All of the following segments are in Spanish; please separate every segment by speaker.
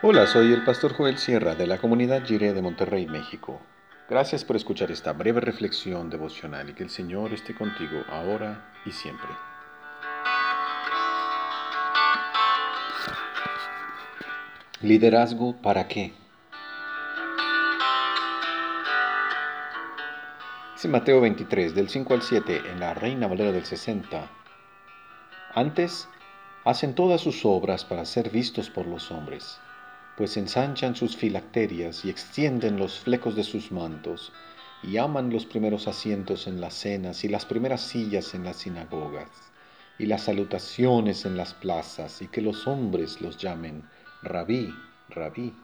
Speaker 1: Hola, soy el pastor Joel Sierra de la comunidad Jiré de Monterrey, México. Gracias por escuchar esta breve reflexión devocional y que el Señor esté contigo ahora y siempre. Liderazgo para qué? Es Mateo 23, del 5 al 7, en la Reina Valera del 60. Antes, hacen todas sus obras para ser vistos por los hombres pues ensanchan sus filacterias y extienden los flecos de sus mantos, y aman los primeros asientos en las cenas y las primeras sillas en las sinagogas, y las salutaciones en las plazas, y que los hombres los llamen rabí, rabí.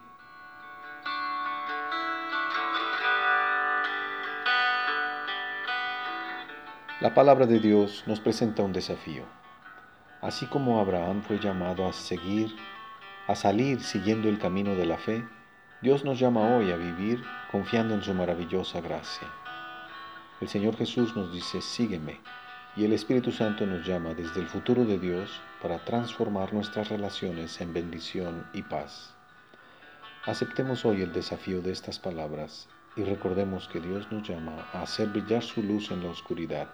Speaker 1: La palabra de Dios nos presenta un desafío. Así como Abraham fue llamado a seguir a salir siguiendo el camino de la fe, Dios nos llama hoy a vivir confiando en su maravillosa gracia. El Señor Jesús nos dice, sígueme, y el Espíritu Santo nos llama desde el futuro de Dios para transformar nuestras relaciones en bendición y paz. Aceptemos hoy el desafío de estas palabras y recordemos que Dios nos llama a hacer brillar su luz en la oscuridad.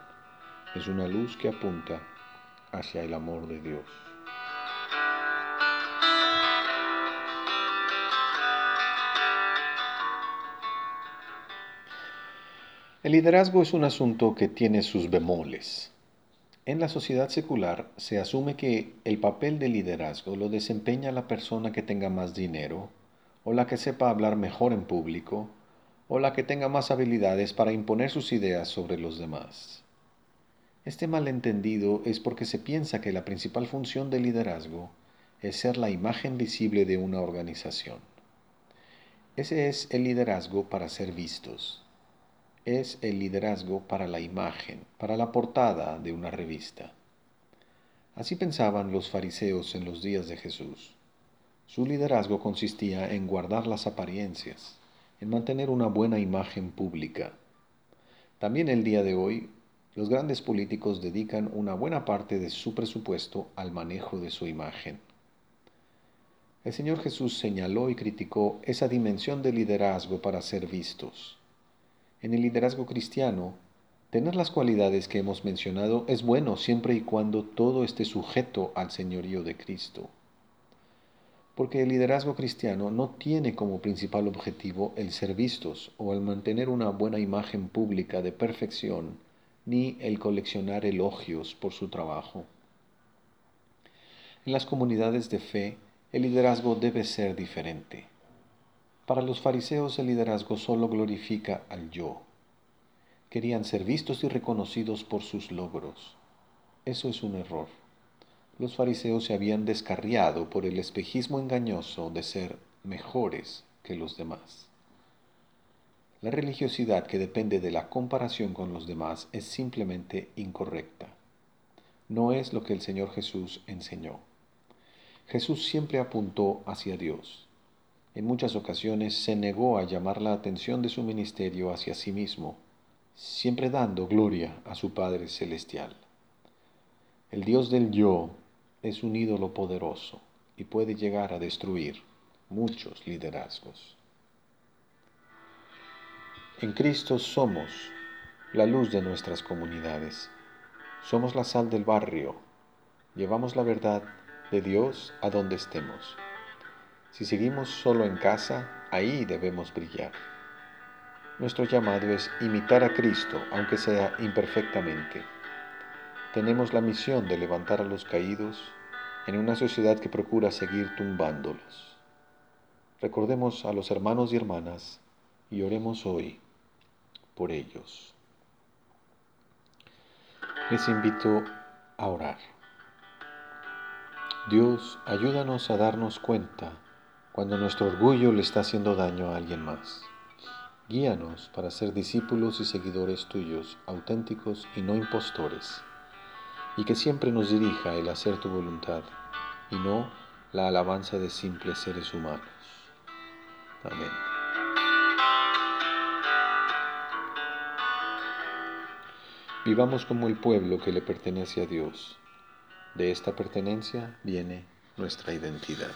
Speaker 1: Es una luz que apunta hacia el amor de Dios. El liderazgo es un asunto que tiene sus bemoles. En la sociedad secular se asume que el papel de liderazgo lo desempeña la persona que tenga más dinero, o la que sepa hablar mejor en público, o la que tenga más habilidades para imponer sus ideas sobre los demás. Este malentendido es porque se piensa que la principal función del liderazgo es ser la imagen visible de una organización. Ese es el liderazgo para ser vistos es el liderazgo para la imagen, para la portada de una revista. Así pensaban los fariseos en los días de Jesús. Su liderazgo consistía en guardar las apariencias, en mantener una buena imagen pública. También el día de hoy, los grandes políticos dedican una buena parte de su presupuesto al manejo de su imagen. El Señor Jesús señaló y criticó esa dimensión de liderazgo para ser vistos en el liderazgo cristiano, tener las cualidades que hemos mencionado es bueno siempre y cuando todo esté sujeto al señorío de Cristo. Porque el liderazgo cristiano no tiene como principal objetivo el ser vistos o el mantener una buena imagen pública de perfección, ni el coleccionar elogios por su trabajo. En las comunidades de fe, el liderazgo debe ser diferente. Para los fariseos el liderazgo solo glorifica al yo. Querían ser vistos y reconocidos por sus logros. Eso es un error. Los fariseos se habían descarriado por el espejismo engañoso de ser mejores que los demás. La religiosidad que depende de la comparación con los demás es simplemente incorrecta. No es lo que el Señor Jesús enseñó. Jesús siempre apuntó hacia Dios en muchas ocasiones se negó a llamar la atención de su ministerio hacia sí mismo, siempre dando gloria a su Padre Celestial. El Dios del yo es un ídolo poderoso y puede llegar a destruir muchos liderazgos. En Cristo somos la luz de nuestras comunidades. Somos la sal del barrio. Llevamos la verdad de Dios a donde estemos. Si seguimos solo en casa, ahí debemos brillar. Nuestro llamado es imitar a Cristo, aunque sea imperfectamente. Tenemos la misión de levantar a los caídos en una sociedad que procura seguir tumbándolos. Recordemos a los hermanos y hermanas y oremos hoy por ellos. Les invito a orar. Dios, ayúdanos a darnos cuenta cuando nuestro orgullo le está haciendo daño a alguien más. Guíanos para ser discípulos y seguidores tuyos, auténticos y no impostores, y que siempre nos dirija el hacer tu voluntad y no la alabanza de simples seres humanos. Amén. Vivamos como el pueblo que le pertenece a Dios. De esta pertenencia viene nuestra identidad.